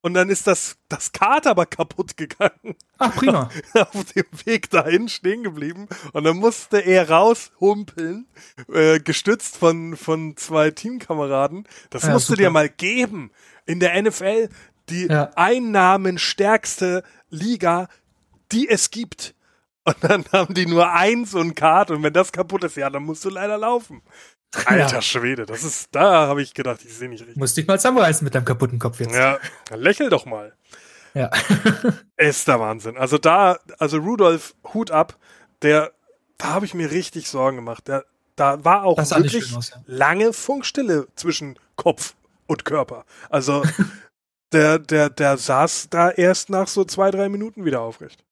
Speaker 1: und dann ist das, das Kart aber kaputt gegangen.
Speaker 2: Ach, prima.
Speaker 1: auf dem Weg dahin stehen geblieben und dann musste er raushumpeln, äh, gestützt von, von zwei Teamkameraden. Das
Speaker 2: Ja,
Speaker 1: musst du dir mal geben. In der NFL die
Speaker 2: Ja.
Speaker 1: einnahmenstärkste Liga, die es gibt. Und dann haben die nur eins und Kart und wenn das kaputt ist, ja, dann musst du leider laufen. Alter
Speaker 2: Ja.
Speaker 1: Schwede, das ist, da habe ich gedacht, ich sehe nicht richtig.
Speaker 2: Musst dich mal zusammenreißen mit deinem kaputten Kopf jetzt.
Speaker 1: Ja, lächel doch mal.
Speaker 2: Ja.
Speaker 1: Ist der Wahnsinn. Also da, also Rudolf, Hut ab, der, da habe ich mir richtig Sorgen gemacht. Der, da war auch
Speaker 2: Das
Speaker 1: wirklich
Speaker 2: aus, ja.
Speaker 1: lange Funkstille zwischen Kopf und Körper. Also der, der, der saß da erst nach so zwei, drei Minuten wieder aufrecht.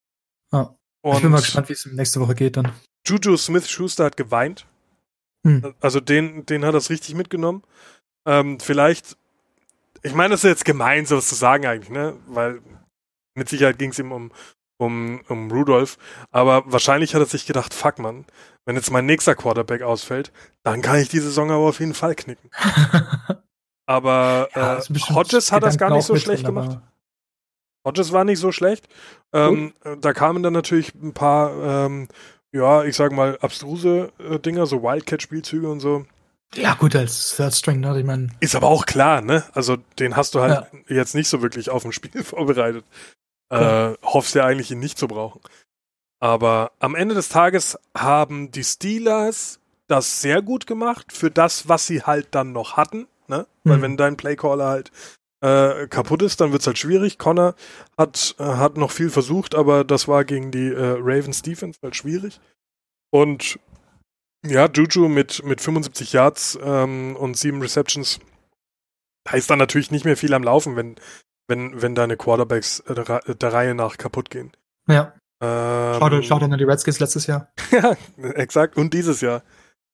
Speaker 2: Ja.
Speaker 1: Und
Speaker 2: ich bin mal gespannt, wie es nächste Woche geht dann.
Speaker 1: Juju Smith-Schuster hat geweint.
Speaker 2: Hm.
Speaker 1: Also den, den hat das richtig mitgenommen. Ähm, vielleicht, ich meine, das ist jetzt gemein, sowas zu sagen eigentlich, ne? Weil mit Sicherheit ging es ihm um, um, um Rudolph. Aber wahrscheinlich hat er sich gedacht, fuck man, wenn jetzt mein nächster Quarterback ausfällt, dann kann ich die Saison aber auf jeden Fall knicken. Aber
Speaker 2: Ja,
Speaker 1: äh, Hodges hat das gar nicht so schlecht gemacht. Hodges war nicht so schlecht. Ähm, Da kamen dann natürlich ein paar, ähm, ja, ich sag mal, abstruse äh, Dinger, so Wildcat-Spielzüge und so.
Speaker 2: Ja, gut, als Third String, ne? Ich meine,
Speaker 1: Ist aber auch klar, ne? Also den hast du halt jetzt nicht so wirklich auf dem Spiel vorbereitet. Äh,
Speaker 2: Klar.
Speaker 1: hoffst ja eigentlich, ihn nicht zu brauchen. Aber am Ende des Tages haben die Steelers das sehr gut gemacht für das, was sie halt dann noch hatten. Ne? Weil
Speaker 2: Mhm.
Speaker 1: wenn dein Playcaller halt äh, kaputt ist, dann wird's halt schwierig. Connor hat, äh, hat noch viel versucht, aber das war gegen die äh, Ravens Defense halt schwierig. Und ja, Juju mit, mit 75 Yards ähm, und sieben Receptions, da ist dann natürlich nicht mehr viel am Laufen, wenn, wenn, wenn deine Quarterbacks äh, der, der Reihe nach kaputt gehen.
Speaker 2: Ja,
Speaker 1: Ähm,
Speaker 2: schau dir, schau dir an die Redskins letztes Jahr
Speaker 1: ja, exakt. Und dieses Jahr.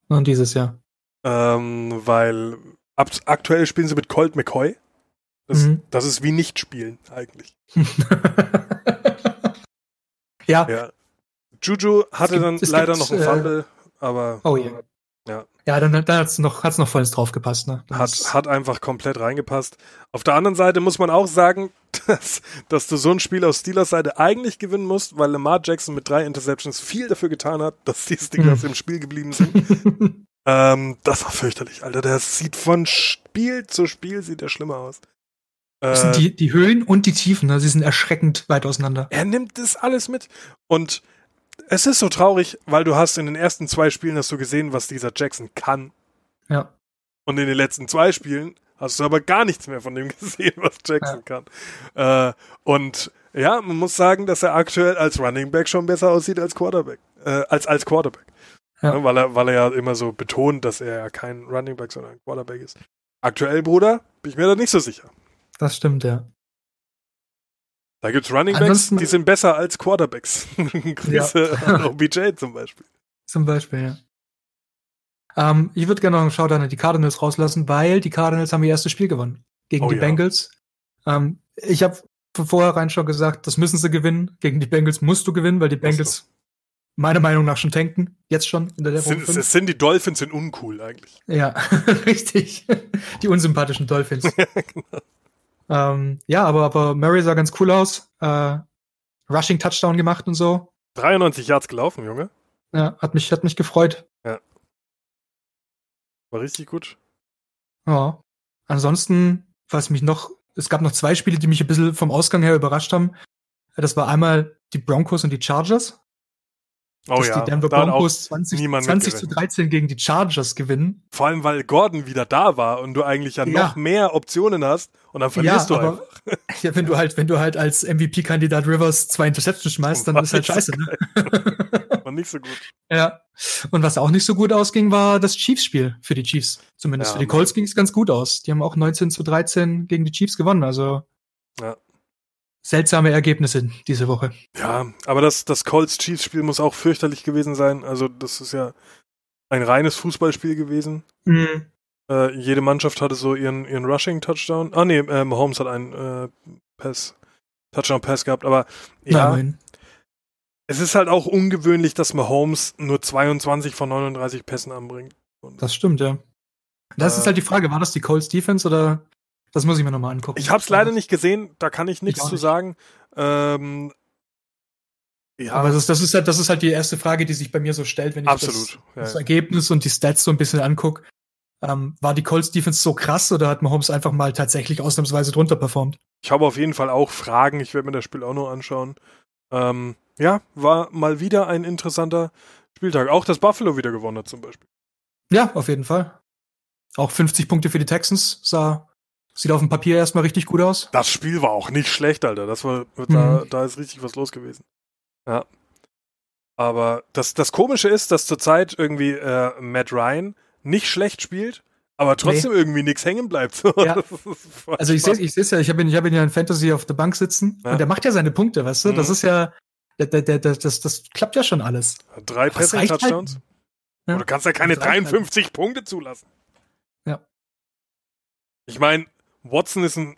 Speaker 2: und dieses Jahr.
Speaker 1: Ähm, weil ab, aktuell spielen sie mit Colt McCoy. Das,
Speaker 2: Mhm.
Speaker 1: das ist wie nicht spielen, eigentlich.
Speaker 2: ja.
Speaker 1: Ja. Juju hatte
Speaker 2: gibt-
Speaker 1: dann
Speaker 2: es
Speaker 1: leider
Speaker 2: gibt,
Speaker 1: noch einen
Speaker 2: äh,
Speaker 1: Fumble, aber
Speaker 2: Oh je.
Speaker 1: Ja.
Speaker 2: Ja, dann, dann hat's noch, hat's noch vollends drauf gepasst, ne?
Speaker 1: Hat, hat einfach komplett reingepasst. Auf der anderen Seite muss man auch sagen, dass, dass du so ein Spiel aus Steelers Seite eigentlich gewinnen musst, weil Lamar Jackson mit drei Interceptions viel dafür getan hat, dass die Steelers
Speaker 2: Hm.
Speaker 1: im Spiel geblieben sind. ähm, das war fürchterlich, Alter. Der sieht von Spiel zu Spiel sieht er schlimmer aus.
Speaker 2: Das
Speaker 1: Äh,
Speaker 2: sind die, die Höhen und die Tiefen, ne? Sie sind erschreckend weit auseinander.
Speaker 1: er nimmt das alles mit. Und es ist so traurig, weil du hast in den ersten zwei Spielen hast du gesehen, was dieser Jackson kann.
Speaker 2: Ja.
Speaker 1: Und in den letzten zwei Spielen hast du aber gar nichts mehr von dem gesehen, was Jackson kann. Äh, und ja, man muss sagen, dass er aktuell als Running Back schon besser aussieht als Quarterback. Äh, als als Quarterback.
Speaker 2: Ja.
Speaker 1: Ne, weil, er, weil er ja immer so betont, dass er ja kein Running Back, sondern ein Quarterback ist. Aktuell, Bruder, bin ich mir da nicht so sicher.
Speaker 2: Das stimmt, ja.
Speaker 1: Da gibt's Running Backs, die sind besser als Quarterbacks. Grüße
Speaker 2: Ja.
Speaker 1: an OBJ zum Beispiel.
Speaker 2: Zum Beispiel, ja. Ähm, ich würde gerne noch einen Shoutout an die Cardinals rauslassen, weil die Cardinals haben ihr erstes Spiel gewonnen gegen
Speaker 1: Oh
Speaker 2: die
Speaker 1: ja.
Speaker 2: Bengals. Ähm, ich habe von vornherein schon gesagt, das müssen sie gewinnen. Gegen die Bengals musst du gewinnen, weil die. Bengals meiner Meinung nach schon tanken. Jetzt schon in der
Speaker 1: sind, es sind die Dolphins sind uncool eigentlich.
Speaker 2: Ja, richtig. Die unsympathischen Dolphins. ähm, ja, aber, aber Murray sah ganz cool aus. Äh, Rushing Touchdown gemacht und so.
Speaker 1: 93 Yards gelaufen, Junge.
Speaker 2: Ja, hat mich, hat mich gefreut.
Speaker 1: War richtig gut.
Speaker 2: Ja. Ansonsten, was mich noch, es gab noch zwei Spiele, die mich ein bisschen vom Ausgang her überrascht haben. Das war einmal die Broncos und die Chargers.
Speaker 1: Oh
Speaker 2: dass
Speaker 1: ja,
Speaker 2: die Denver Broncos 20,
Speaker 1: niemand
Speaker 2: 20 zu
Speaker 1: mitgerechnet.
Speaker 2: 13 gegen die Chargers gewinnen.
Speaker 1: Vor allem, weil Gordon wieder da war und du eigentlich ja,
Speaker 2: Ja.
Speaker 1: noch mehr Optionen hast und dann verlierst du einfach.
Speaker 2: ja, wenn du halt, wenn du halt als MVP-Kandidat Rivers zwei Interceptions schmeißt, dann
Speaker 1: War
Speaker 2: ist halt scheiße, ne?
Speaker 1: War nicht so gut.
Speaker 2: Ja. Und was auch nicht so gut ausging, war das Chiefs-Spiel für die Chiefs. Zumindest
Speaker 1: Ja,
Speaker 2: für die Colts ging es ganz gut aus. Die haben auch 19 zu 13 gegen die Chiefs gewonnen. Also
Speaker 1: Ja.
Speaker 2: Seltsame Ergebnisse diese Woche.
Speaker 1: Ja, aber das, das Colts-Chiefs-Spiel muss auch fürchterlich gewesen sein. Also, das ist ja ein reines Fußballspiel gewesen.
Speaker 2: Mhm.
Speaker 1: Äh, jede Mannschaft hatte so ihren, ihren Rushing-Touchdown. Ah, nee, äh, Mahomes hat einen äh, Pass, Touchdown-Pass gehabt. Aber ja,
Speaker 2: immerhin.
Speaker 1: es ist halt auch ungewöhnlich, dass Mahomes nur 22 von 39 Pässen anbringt. Und
Speaker 2: Das stimmt, ja. Das
Speaker 1: Äh,
Speaker 2: ist halt die Frage, war das die Colts Defense oder das muss ich mir nochmal angucken.
Speaker 1: Ich habe es leider nicht gesehen, da kann ich nichts zu sagen. Ähm, ja,
Speaker 2: Aber das, das, ist halt, das ist halt die erste Frage, die sich bei mir so stellt, wenn ich
Speaker 1: absolut.
Speaker 2: das,
Speaker 1: Ja,
Speaker 2: das
Speaker 1: ja.
Speaker 2: Ergebnis und die Stats so ein bisschen angucke. Ähm, war die Colts Defense so krass oder hat Mahomes einfach mal tatsächlich ausnahmsweise drunter performt?
Speaker 1: Ich habe auf jeden Fall auch Fragen. Ich werde mir das Spiel auch noch anschauen. Ähm, ja, war mal wieder ein interessanter Spieltag. Auch dass Buffalo wieder gewonnen hat zum Beispiel.
Speaker 2: Ja, auf jeden Fall. Auch 50 Punkte für die Texans sah, sieht auf dem Papier erstmal richtig gut aus.
Speaker 1: Das Spiel war auch nicht schlecht, Alter. Das war, da,
Speaker 2: Mhm.
Speaker 1: da ist richtig was los gewesen. Ja. Aber das, das Komische ist, dass zurzeit irgendwie äh, Matt Ryan nicht schlecht spielt, aber trotzdem irgendwie nichts hängen bleibt. So,
Speaker 2: Ja.
Speaker 1: das
Speaker 2: Also ich sehe ich seh's ja, ich habe ihn, ich hab ihn ja in Fantasy auf der Bank sitzen
Speaker 1: Ja.
Speaker 2: und der macht ja seine Punkte, weißt du? Das
Speaker 1: Mhm.
Speaker 2: ist ja, der, der, der, der, das, das klappt ja schon alles.
Speaker 1: Drei
Speaker 2: es reicht halt-
Speaker 1: Passing-Touchdowns.
Speaker 2: Ja.
Speaker 1: Und Du kannst ja keine
Speaker 2: Es reicht halt.
Speaker 1: 53 Punkte zulassen.
Speaker 2: Ja.
Speaker 1: Ich meine, Watson ist ein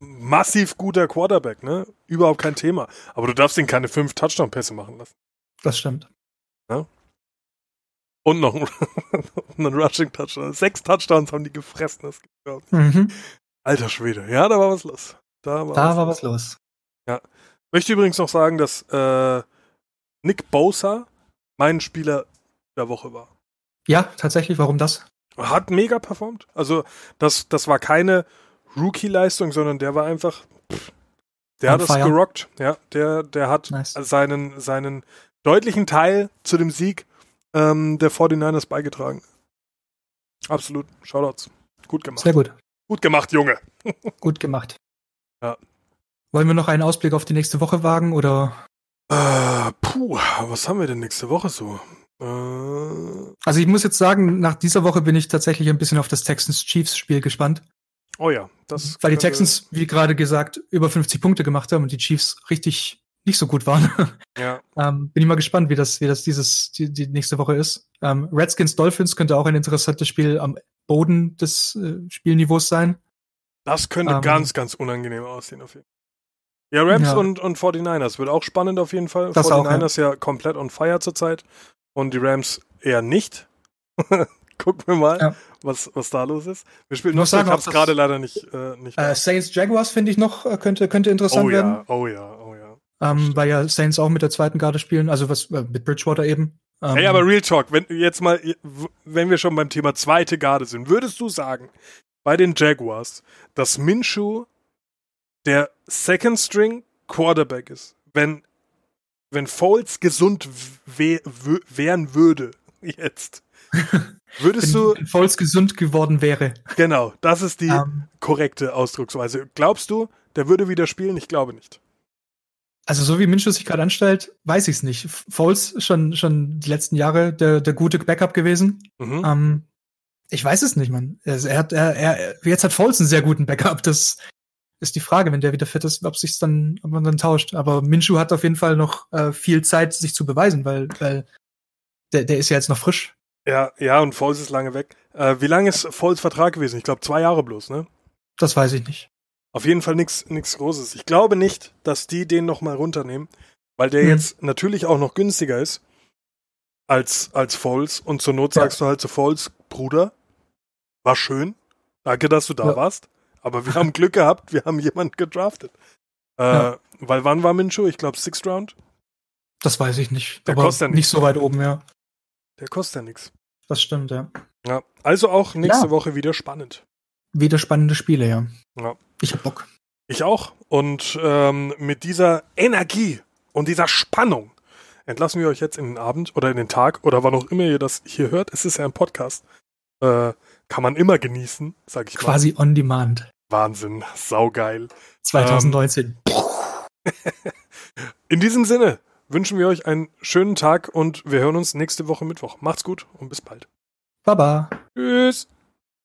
Speaker 1: massiv guter Quarterback, ne? Überhaupt kein Thema. Aber du darfst ihn keine fünf Touchdown-Pässe machen lassen.
Speaker 2: Das stimmt.
Speaker 1: Und noch einen, einen Rushing-Touchdown. Sechs Touchdowns haben die gefressen. Das gibt's.
Speaker 2: Mhm.
Speaker 1: Alter Schwede. Ja, da war was los. Da war,
Speaker 2: Da
Speaker 1: was,
Speaker 2: war
Speaker 1: los.
Speaker 2: was los.
Speaker 1: Möchte übrigens noch sagen, dass äh, Nick Bosa mein Spieler der Woche war.
Speaker 2: Ja, tatsächlich, warum das?
Speaker 1: Hat mega performt. Also, das, das war keine Rookie-Leistung, sondern der war einfach. Pff, der hat es gerockt. Ja, der, der hat
Speaker 2: Nice.
Speaker 1: seinen, seinen deutlichen Teil zu dem Sieg ähm, der 49ers beigetragen. Absolut. Shoutouts. Gut gemacht.
Speaker 2: Sehr gut.
Speaker 1: Gut gemacht, Junge.
Speaker 2: Gut gemacht.
Speaker 1: Ja.
Speaker 2: Wollen wir noch einen Ausblick auf die nächste Woche wagen oder?
Speaker 1: Äh, puh, was haben wir denn nächste Woche so? Äh,
Speaker 2: Also ich muss jetzt sagen, nach dieser Woche bin ich tatsächlich ein bisschen auf das Texans-Chiefs-Spiel gespannt.
Speaker 1: Oh ja, das.
Speaker 2: Weil die Texans, wie gerade gesagt, über 50 Punkte gemacht haben und die Chiefs richtig nicht so gut waren.
Speaker 1: Ja,
Speaker 2: ähm, bin ich mal gespannt, wie das, wie das dieses, die, die nächste Woche ist. Ähm, Redskins Dolphins könnte auch ein interessantes Spiel am Boden des äh, Spielniveaus sein.
Speaker 1: das könnte
Speaker 2: Ähm,
Speaker 1: ganz, ganz unangenehm aussehen auf jeden Fall. Ja, Rams
Speaker 2: Ja.
Speaker 1: und, und 49ers wird auch spannend auf jeden Fall.
Speaker 2: Das auch,
Speaker 1: 49ers ja. komplett on fire zurzeit und die Rams eher nicht. Gucken wir mal,
Speaker 2: Ja.
Speaker 1: was, was da los ist. Wir spielen noch ich hab's gerade leider nicht, äh, nicht
Speaker 2: Äh, Saints Jaguars finde ich noch, äh, könnte, könnte interessant
Speaker 1: oh
Speaker 2: werden.
Speaker 1: ja, oh ja, oh ja.
Speaker 2: Ähm, weil ja Saints auch mit der zweiten Garde spielen, also was äh, mit Bridgewater eben. Ähm,
Speaker 1: Hey, aber Real Talk, wenn jetzt mal, wenn wir schon beim Thema zweite Garde sind, würdest du sagen, bei den Jaguars, dass Minshew der Second String Quarterback ist, wenn, wenn Foles gesund wär, wär, wären würde, jetzt, würdest du,
Speaker 2: wenn gesund geworden wäre.
Speaker 1: genau, das ist die
Speaker 2: Ähm,
Speaker 1: korrekte Ausdrucksweise. Glaubst du, der würde wieder spielen? Ich glaube nicht.
Speaker 2: also so wie Minshew sich gerade anstellt, weiß ich es nicht. Foles schon schon die letzten Jahre der, der gute Backup gewesen.
Speaker 1: Mhm.
Speaker 2: Ähm, ich weiß es nicht, man. Also er hat, er, er, jetzt hat Foles einen sehr guten Backup. Das ist die Frage, wenn der wieder fit ist, ob sich's dann, ob man dann tauscht. Aber Minshew hat auf jeden Fall noch äh, viel Zeit, sich zu beweisen, weil, weil der, der ist ja jetzt noch frisch.
Speaker 1: Ja, ja, und Foles ist lange weg. Äh, wie lange ist Foles Vertrag gewesen? Ich glaube, zwei Jahre bloß, ne?
Speaker 2: Das weiß ich nicht.
Speaker 1: Auf jeden Fall nichts nix Großes. Ich glaube nicht, dass die den nochmal runternehmen, weil der
Speaker 2: Hm.
Speaker 1: jetzt natürlich auch noch günstiger ist als, als Foles. Und zur Not
Speaker 2: Ja.
Speaker 1: sagst du halt zu Foles, Bruder, war schön. Danke, dass du da
Speaker 2: Ja.
Speaker 1: warst. Aber wir haben Glück gehabt, wir haben jemanden gedraftet. Äh,
Speaker 2: Ja.
Speaker 1: Weil wann war Minshew? Ich glaube Sixth Round.
Speaker 2: Das weiß ich nicht.
Speaker 1: Der
Speaker 2: aber
Speaker 1: kostet ja
Speaker 2: nicht
Speaker 1: nichts.
Speaker 2: so weit oben, ja.
Speaker 1: Der kostet ja nichts.
Speaker 2: Das stimmt, ja.
Speaker 1: Ja. Also auch nächste
Speaker 2: Ja.
Speaker 1: Woche wieder spannend.
Speaker 2: Wieder spannende Spiele, ja.
Speaker 1: Ja.
Speaker 2: Ich hab Bock.
Speaker 1: Ich auch. Und ähm, mit dieser Energie und dieser Spannung entlassen wir euch jetzt in den Abend oder in den Tag oder wann auch immer ihr das hier hört. Es ist ja ein Podcast. Äh, kann man immer genießen, sag ich
Speaker 2: Quasi on demand.
Speaker 1: mal. Wahnsinn, saugeil.
Speaker 2: 2019.
Speaker 1: In diesem Sinne wünschen wir euch einen schönen Tag und wir hören uns nächste Woche Mittwoch. Macht's gut und bis bald.
Speaker 2: Baba.
Speaker 1: Tschüss.